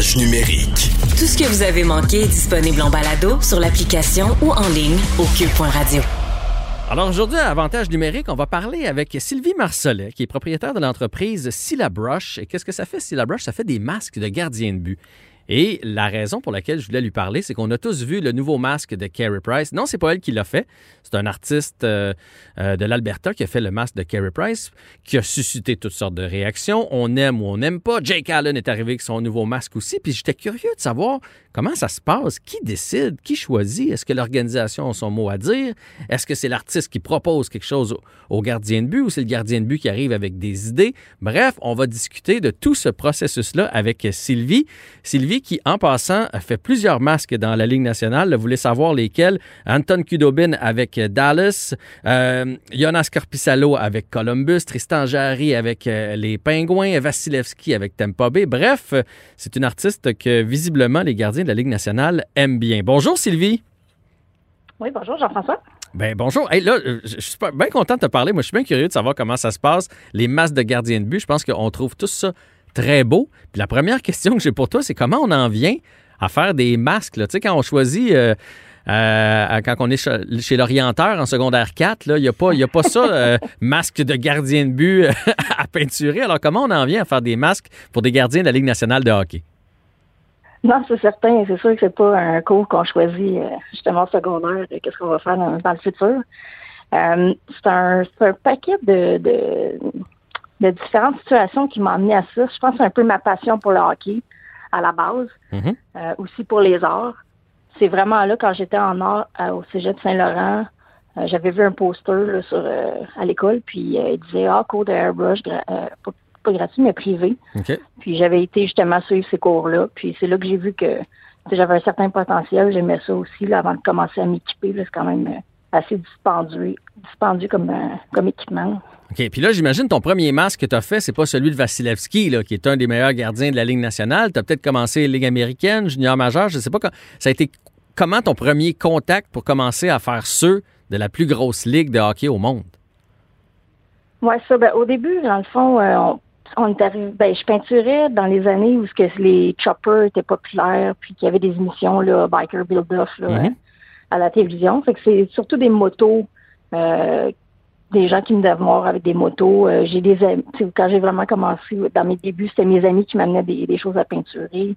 Avantage numérique. Tout ce que vous avez manqué est disponible en balado sur l'application ou en ligne au cube.radio. Alors aujourd'hui, à Avantage numérique, on va parler avec Sylvie Marcelet, qui est propriétaire de l'entreprise Syllabrush. Et qu'est-ce que ça fait, Syllabrush? Ça fait des masques de gardien de but. Et la raison pour laquelle je voulais lui parler, c'est qu'on a tous vu le nouveau masque de Carey Price. Non, c'est pas elle qui l'a fait. C'est un artiste euh, euh, de l'Alberta qui a fait le masque de Carey Price, qui a suscité toutes sortes de réactions. On aime ou on n'aime pas. Jake Allen est arrivé avec son nouveau masque aussi. Puis j'étais curieux de savoir comment ça se passe. Qui décide? Qui choisit? Est-ce que l'organisation a son mot à dire? Est-ce que c'est l'artiste qui propose quelque chose au, gardien de but ou c'est le gardien de but qui arrive avec des idées? Bref, on va discuter de tout ce processus-là avec Sylvie. Sylvie qui, en passant, a fait plusieurs masques dans la Ligue nationale. Vous voulez savoir lesquels? Anton Kudobin avec Dallas, euh, Jonas Corpissalo avec Columbus, Tristan Jarry avec euh, les Pingouins, Vasilevski avec Tampa Bay. Bref, euh, c'est une artiste que visiblement les gardiens de la Ligue nationale aiment bien. Bonjour Sylvie. Oui, bonjour Jean-François. Ben bonjour. Hey, là, euh, je suis bien content de te parler. Moi, je suis bien curieux de savoir comment ça se passe, les masques de gardiens de but. Je pense qu'on trouve tout ça très beau. Puis la première question que j'ai pour toi, c'est comment on en vient à faire des masques. là? Tu sais, quand on choisit, euh, euh, quand on est chez, l'orienteur en secondaire 4, il n'y a, pas- y a pas ça, euh, masque de gardien de but à peinturer. Alors, comment on en vient à faire des masques pour des gardiens de la Ligue nationale de hockey? Non, c'est certain. C'est sûr que c'est pas un cours qu'on choisit justement secondaire. Qu'est-ce qu'on va faire dans, dans le futur? Euh, c'est un, c'est un paquet de, de, de différentes situations qui m'ont amené à ça. Je pense que c'est un peu ma passion pour le hockey à la base, Mhm. euh, aussi pour les arts. C'est vraiment là, quand j'étais en art à- au Cégep de Saint-Laurent, euh, j'avais vu un poster là, sur, euh, à l'école, puis euh, il disait « Ah, cours de airbrush, euh, pas, pas gratuit, mais privé ». Puis j'avais été justement suivre ces cours-là. Puis c'est là que j'ai vu que j'avais un certain potentiel. J'aimais ça aussi là, avant de commencer à m'équiper. C'est quand même euh, assez dispendieux, dispendieux comme, euh, comme équipement. OK. Puis là, j'imagine ton premier masque que tu as fait, c'est pas celui de Vasilevski, là, qui est un des meilleurs gardiens de la Ligue nationale. Tu as peut-être commencé Ligue américaine, junior majeur, je sais pas. quand- Ça a été comment ton premier contact pour commencer à faire ceux de la plus grosse ligue de hockey au monde? Ouais, ça, ben, au début, dans le fond, euh, on, on est arrivé, ben, je peinturais dans les années où ce que les choppers étaient populaires, puis qu'il y avait des émissions, là, Biker Build-Off, là, Mhm. hein, à la télévision. Fait que c'est surtout des motos, euh, des gens qui me devaient voir avec des motos. Euh, j'ai des amis, quand j'ai vraiment commencé, dans mes débuts, c'était mes amis qui m'amenaient des, des choses à peinturer,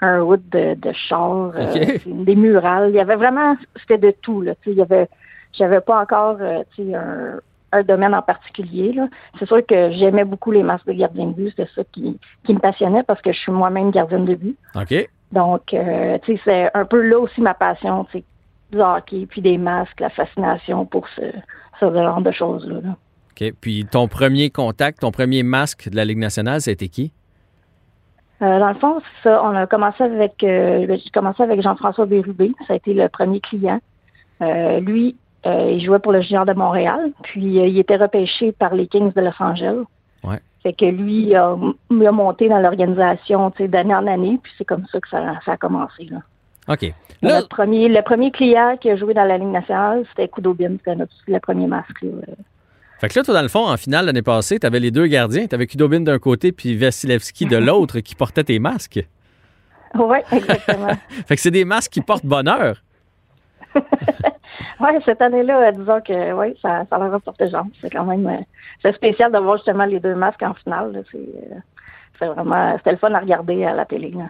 un hood de, de char, euh, des murales. Il y avait vraiment, c'était de tout, là, il y avait, j'avais pas encore, euh, un, un domaine en particulier. là. C'est sûr que j'aimais beaucoup les masques de gardien de but. C'était ça qui, qui me passionnait parce que je suis moi-même gardienne de but. OK. Donc, euh, tu sais, c'est un peu là aussi ma passion, tu sais, du hockey, puis des masques, la fascination pour ce, ce genre de choses-là. là. OK. Puis ton premier contact, ton premier masque de la Ligue nationale, c'était qui? Euh, dans le fond, c'est ça. On a commencé avec, euh, j'ai commencé avec Jean-François Bérubé. Ça a été le premier client. Euh, lui, il jouait pour le Junior de Montréal. Puis, il était repêché par les Kings de Los Angeles. Ouais. Fait que lui, il a, il a monté dans l'organisation, d'année en année. Puis, c'est comme ça que ça, ça a commencé, là. OK. Là, Notre premier, le premier client qui a joué dans la Ligue nationale, c'était Kudobin. C'était notre, le premier masque, là. fait que là, toi, dans le fond, en finale l'année passée, tu avais les deux gardiens. Tu avais Kudobin d'un côté puis Vasilevski de l'autre qui portaient tes masques. Oui, exactement. Fait que c'est des masques qui portent bonheur. Oui, cette année-là, euh, disons que oui, ça, ça leur a porté chance. C'est quand même euh, c'est spécial de voir justement les deux masques en finale. là. C'est, euh, C'est vraiment, c'était le fun à regarder à la télé. là.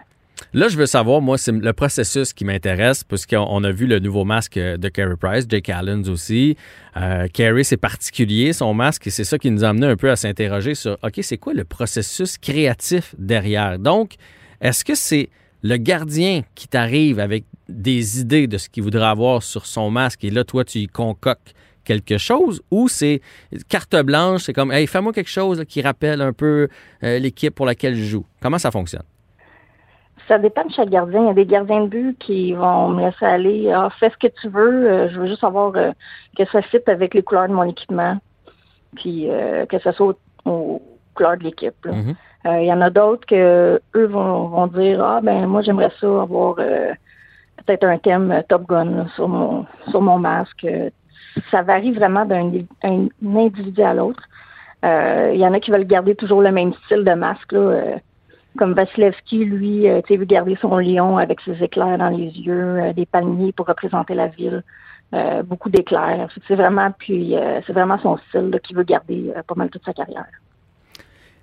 Là, je veux savoir, moi, c'est le processus qui m'intéresse, puisqu'on on a vu le nouveau masque de Carey Price, Jake Allen aussi. Euh, Carey, c'est particulier, son masque, et c'est ça qui nous a amené un peu à s'interroger sur, OK, c'est quoi le processus créatif derrière? Donc, est-ce que c'est le gardien qui t'arrive avec des idées de ce qu'il voudrait avoir sur son masque, et là, toi, tu y concoctes quelque chose, ou c'est carte blanche, c'est comme, hey, fais-moi quelque chose qui rappelle un peu euh, l'équipe pour laquelle je joue? Comment ça fonctionne? Ça dépend de chaque gardien. Il y a des gardiens de but qui vont me laisser aller. Ah, fais ce que tu veux. Euh, je veux juste savoir euh, que ça fit avec les couleurs de mon équipement. Puis euh, que ça soit aux, aux couleurs de l'équipe. Mhm. Euh, Il y en a d'autres que eux vont, vont dire Ah ben moi j'aimerais ça avoir euh, peut-être un thème Top Gun là, sur mon sur mon masque. Ça varie vraiment d'un un individu à l'autre. Euh, Il y en a qui veulent garder toujours le même style de masque. Là, euh, comme Vasilevski, lui, euh, tu sais, veut garder son lion avec ses éclairs dans les yeux, euh, des palmiers pour représenter la ville, euh, beaucoup d'éclairs. C'est vraiment puis euh, c'est vraiment son style là, qu'il veut garder pas mal toute sa carrière.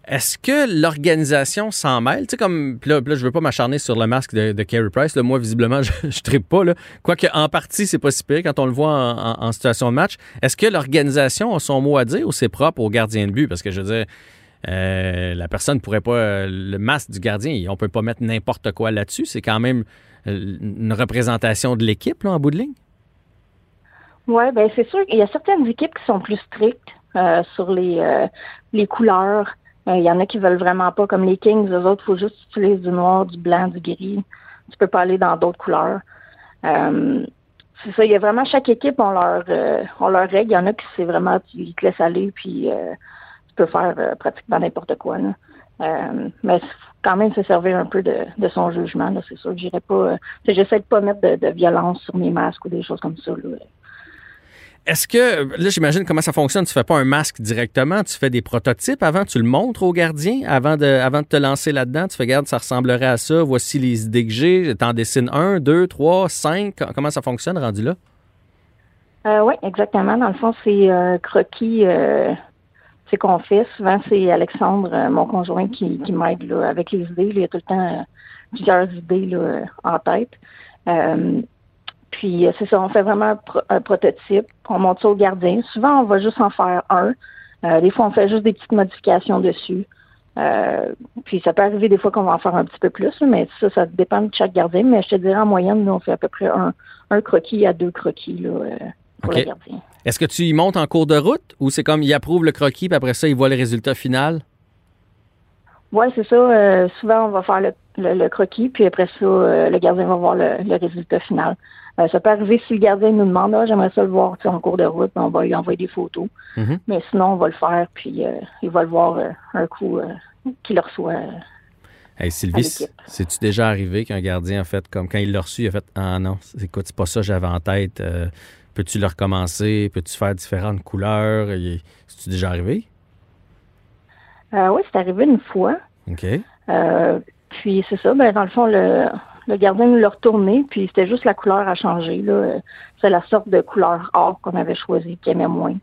Est-ce que l'organisation s'en mêle? Tu sais, comme, là, là, je veux pas m'acharner sur le masque de, de Carey Price. Moi, visiblement, je, trippe pas. Là. Quoique, en partie, c'est pas si pire quand on le voit en, en- en situation de match. Est-ce que l'organisation a son mot à dire ou c'est propre au gardien de but? Parce que je veux dire, euh, la personne pourrait pas. euh, le masque du gardien, on peut pas mettre n'importe quoi là-dessus. C'est quand même euh, une représentation de l'équipe, en bout de ligne. Oui, ben c'est sûr qu'il y a certaines équipes qui sont plus strictes sur les les couleurs. Il y en a qui veulent vraiment pas, comme les Kings, eux autres, il faut juste utiliser du noir, du blanc, du gris. Tu peux pas aller dans d'autres couleurs. C'est ça, il y a vraiment chaque équipe ont leur ont leurs règles. Il y en a qui c'est vraiment ils te laissent aller puis tu peux faire euh, pratiquement n'importe quoi. Là. Euh, mais quand même se servir un peu de, de son jugement. là. C'est sûr que j'irai pas. euh, j'essaie de pas mettre de, de violence sur mes masques ou des choses comme ça. Là. Est-ce que, là, j'imagine comment ça fonctionne. Tu fais pas un masque directement, tu fais des prototypes avant, tu le montres au gardien avant de, avant de te lancer là-dedans. Tu fais, regarde, ça ressemblerait à ça, voici les idées que j'ai. T'en dessines un, deux, trois, cinq. Comment ça fonctionne rendu là? Euh, oui, exactement. Dans le fond, c'est euh, croquis, euh, c'est qu'on fait. Souvent, c'est Alexandre, euh, mon conjoint, qui, qui m'aide là, avec les idées. Il y a tout le temps euh, plusieurs idées là, en tête. Euh, puis, c'est ça, on fait vraiment un, pro- un prototype. On monte ça au gardien. Souvent, on va juste en faire un. Euh, des fois, on fait juste des petites modifications dessus. Euh, puis, ça peut arriver des fois qu'on va en faire un petit peu plus, mais ça, ça dépend de chaque gardien. Mais je te dirais, en moyenne, nous, on fait à peu près un, un croquis à deux croquis là, pour le gardien. Est-ce que tu y montes en cours de route ou c'est comme il approuve le croquis puis après ça, il voit le résultat final? Oui, c'est ça. Euh, souvent, on va faire le, le- le croquis, puis après ça, euh, le gardien va voir le, le résultat final. Euh, ça peut arriver si le gardien nous demande, ah, j'aimerais ça le voir en cours de route, on va lui envoyer des photos. Mhm. Mais sinon, on va le faire, puis il va le voir un coup qu'il le reçoit. Hey Sylvie, c'est-tu déjà arrivé qu'un gardien a fait comme quand il l'a reçu, il a fait Ah non, écoute, c'est pas ça que j'avais en tête. Peux-tu le recommencer? Peux-tu faire différentes couleurs? C'est-tu déjà arrivé? Euh, oui, c'est arrivé une fois. OK. Euh, puis c'est ça, ben, dans le fond, le, le gardien nous l'a retourné, puis c'était juste la couleur à changer. C'est la sorte de couleur or qu'on avait choisi, qu'il aimait moins.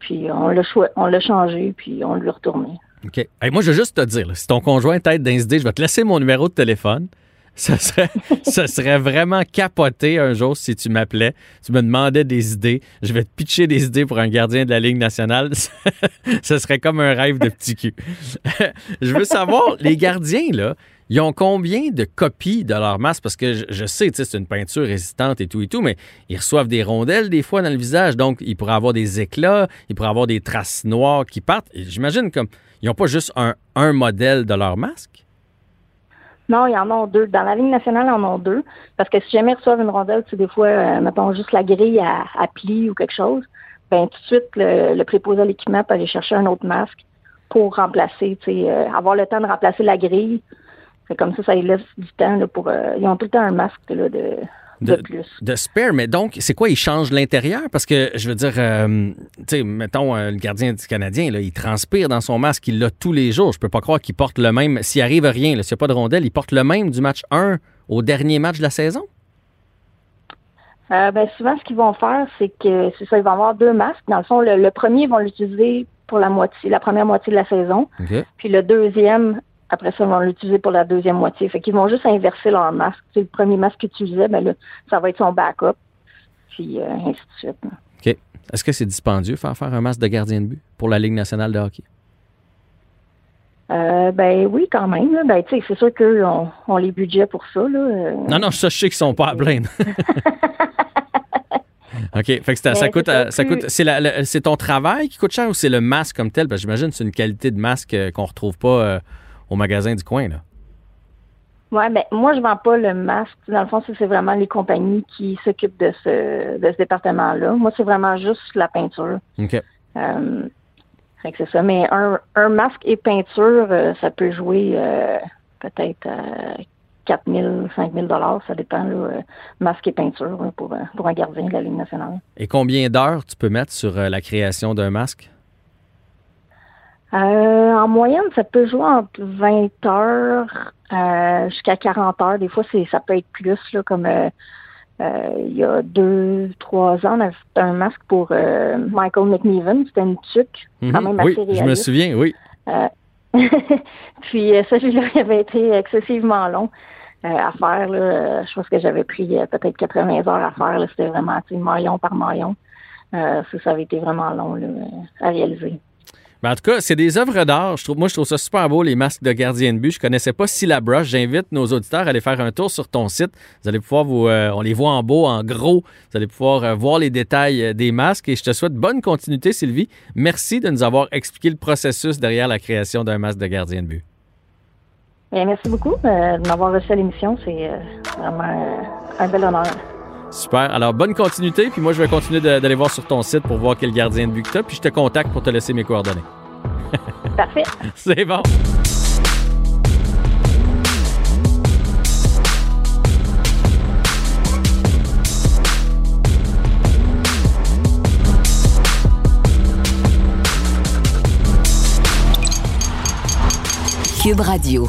Puis on l'a on l'a changé, puis on lui a retourné. OK. Hey, moi, je veux juste te dire, là, si ton conjoint tête d'incidé, je vais te laisser mon numéro de téléphone. Ça serait, serait vraiment capoté un jour si tu m'appelais, tu me demandais des idées. Je vais te pitcher des idées pour un gardien de la Ligue nationale. ça serait comme un rêve de petit cul. je veux savoir, les gardiens, là, ils ont combien de copies de leur masque? Parce que je, je sais, c'est une peinture résistante et tout et tout, mais ils reçoivent des rondelles des fois dans le visage. Donc, ils pourraient avoir des éclats, ils pourraient avoir des traces noires qui partent. J'imagine comme ils n'ont pas juste un, un modèle de leur masque? Non, il y en a deux. Dans la ligne nationale, ils en ont deux. Parce que si jamais ils reçoivent une rondelle, c'est des fois, euh, mettons, juste la grille à, à pli ou quelque chose, ben tout de suite, le, le préposé à l'équipement peut aller chercher un autre masque pour remplacer, tu euh, avoir le temps de remplacer la grille. Comme ça, ça ils laisse du temps là, pour. euh, ils ont tout le temps un masque là, de, de, De- plus. De spare, mais donc, c'est quoi? Ils changent l'intérieur? Parce que, je veux dire, euh, tu sais, mettons, euh, le gardien du Canadien, là, il transpire dans son masque, il l'a tous les jours. Je peux pas croire qu'il porte le même. S'il arrive rien, s'il n'y a pas de rondelle, il porte le même du match 1 au dernier match de la saison? Euh, ben, souvent, ce qu'ils vont faire, c'est que c'est ça, ils vont avoir deux masques. Dans le fond, le, le premier, ils vont l'utiliser pour la moitié, la première moitié de la saison. Puis le deuxième, après ça, ils vont l'utiliser pour la deuxième moitié. Fait qu'ils vont juste inverser leur masque. C'est le premier masque qu'ils utilisaient, ben là, ça va être son backup. Puis euh, ainsi de suite. OK. Est-ce que c'est dispendieux faire faire un masque de gardien de but pour la Ligue nationale de hockey? Euh, ben oui, quand même. Ben, c'est sûr qu'eux ont, ont les budgets pour ça. Là. Euh, Non, non, ça, je sais qu'ils sont pas à plaindre. OK. Fait que ça, coûte. c'est ça, coûte c'est, la- le- c'est ton travail qui coûte cher ou c'est le masque comme tel? Parce que j'imagine que c'est une qualité de masque qu'on retrouve pas au magasin du coin. Là. Ouais, ben moi je vends pas le masque. Dans le fond, c'est vraiment les compagnies qui s'occupent de ce de ce département-là. Moi, c'est vraiment juste la peinture. OK. Euh, c'est ça. Mais un, un masque et peinture, euh, ça peut jouer euh, peut-être à 4 000, 5 000 dollars, ça dépend. Là, euh, masque et peinture là, pour, pour un gardien de la Ligue nationale. Et combien d'heures tu peux mettre sur la création d'un masque? Euh, en moyenne, ça peut jouer entre 20 heures euh, jusqu'à 40 heures. Des fois, c'est ça peut être plus, là, comme euh, il y a deux, trois ans, on avait fait un masque pour Michael McNeven. C'était une tuque, quand Mhm. même oui, assez je me souviens, oui. Puis celui-là, il avait été excessivement long à faire. Là. Je pense que j'avais pris peut-être 80 heures à faire. C'était vraiment maillon par maillon. Ça, ça avait été vraiment long là, à réaliser. Ben, en tout cas, c'est des œuvres d'art. Moi, je trouve ça super beau, les masques de gardien de but. Je connaissais pas Silla Brush. J'invite nos auditeurs à aller faire un tour sur ton site. Vous allez pouvoir vous. euh, on les voit en beau, en gros. Vous allez pouvoir euh, voir les détails euh, des masques. Et je te souhaite bonne continuité, Sylvie. Merci de nous avoir expliqué le processus derrière la création d'un masque de gardien de but. Merci beaucoup de m'avoir reçu à l'émission. C'est vraiment un bel honneur. Super. Alors, bonne continuité. Puis moi, je vais continuer de- d'aller voir sur ton site pour voir quel gardien de but que tu Puis je te contacte pour te laisser mes coordonnées. Parfait. C'est bon. Cube Radio.